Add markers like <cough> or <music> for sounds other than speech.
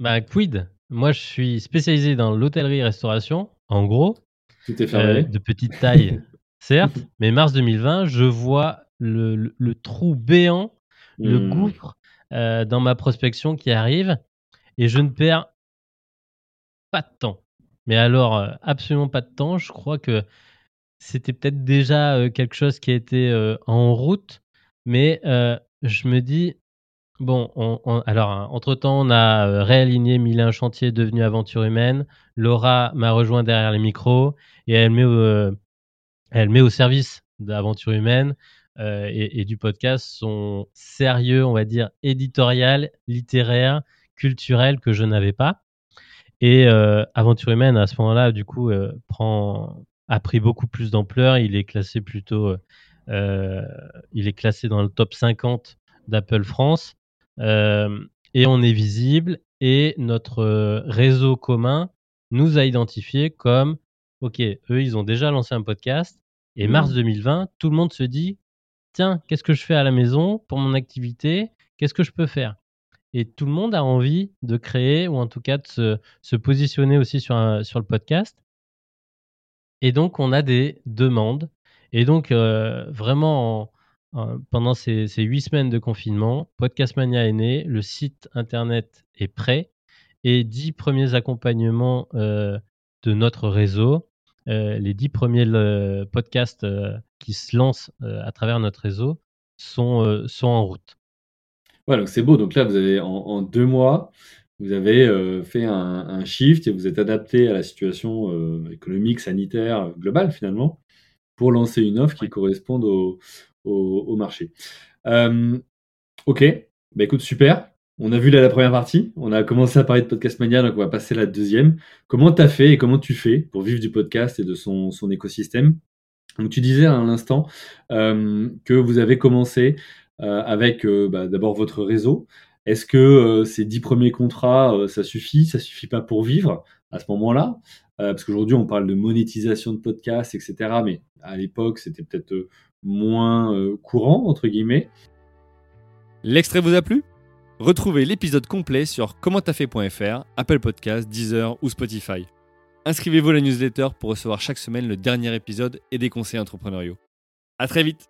Bah, quid? Moi, je suis spécialisé dans l'hôtellerie-restauration, en gros. Tout est fermé? de petite taille, <laughs> certes, mais mars 2020, je vois le, le, trou béant, le Hmm. gouffre euh, dans ma prospection qui arrive et je ne perds pas de temps. Mais alors, euh, absolument pas de temps. Je crois que c'était peut-être déjà euh, quelque chose qui était euh, en route, mais euh, je me dis, bon, on- on- alors, hein, entre-temps, on a euh, réaligné un chantier devenu Aventure Humaine. Laura m'a rejoint derrière les micros et elle met, au- au service d'Aventure Humaine euh, et, et du podcast son sérieux, on va dire, éditorial, littéraire, culturel que je n'avais pas. Et euh, Aventure Humaine, à ce moment-là, du coup, euh, prend, a pris beaucoup plus d'ampleur. Il est classé plutôt, euh, il est classé dans le top 50 d'Apple France. Et on est visible. Et notre réseau commun nous a identifiés comme, OK, eux, ils ont déjà lancé un podcast. Et Mhm. mars 2020, tout le monde se dit, tiens, qu'est-ce que je fais à la maison pour mon activité? Qu'est-ce que je peux faire? et tout le monde a envie de créer ou en tout cas de se, se positionner aussi sur, un- sur le podcast. Et donc, on a des demandes. Et donc, euh, vraiment, en- en- pendant ces, ces huit semaines de confinement, Podcast Mania est né, le site internet est prêt et dix premiers accompagnements euh, de notre réseau, euh, les dix premiers euh, podcasts euh, qui se lancent euh, à travers notre réseau sont, euh, sont en route. Ouais, donc c'est beau. Donc là, vous avez en, en deux mois, vous avez euh, fait un, un shift et vous êtes adapté à la situation euh, économique, sanitaire, globale finalement, pour lancer une offre qui Ouais. corresponde au, au, marché. Euh, ok, bah écoute, super. On a vu la première partie. On a commencé à parler de Podcast Mania, donc on va passer à la deuxième. Comment tu as fait et comment tu fais pour vivre du podcast et de son, écosystème? Donc tu disais à l'instant euh, que vous avez commencé euh, avec bah, d'abord votre réseau. Est-ce que ces dix premiers contrats, ça suffit? Ça suffit pas pour vivre à ce moment-là? Parce qu'aujourd'hui, on parle de monétisation de podcasts, etc. Mais à l'époque, c'était peut-être moins euh, courant, entre guillemets. L'extrait vous a plu? Retrouvez l'épisode complet sur commenttafait.fr, Apple Podcasts, Deezer ou Spotify. Inscrivez-vous à la newsletter pour recevoir chaque semaine le dernier épisode et des conseils entrepreneuriaux. À très vite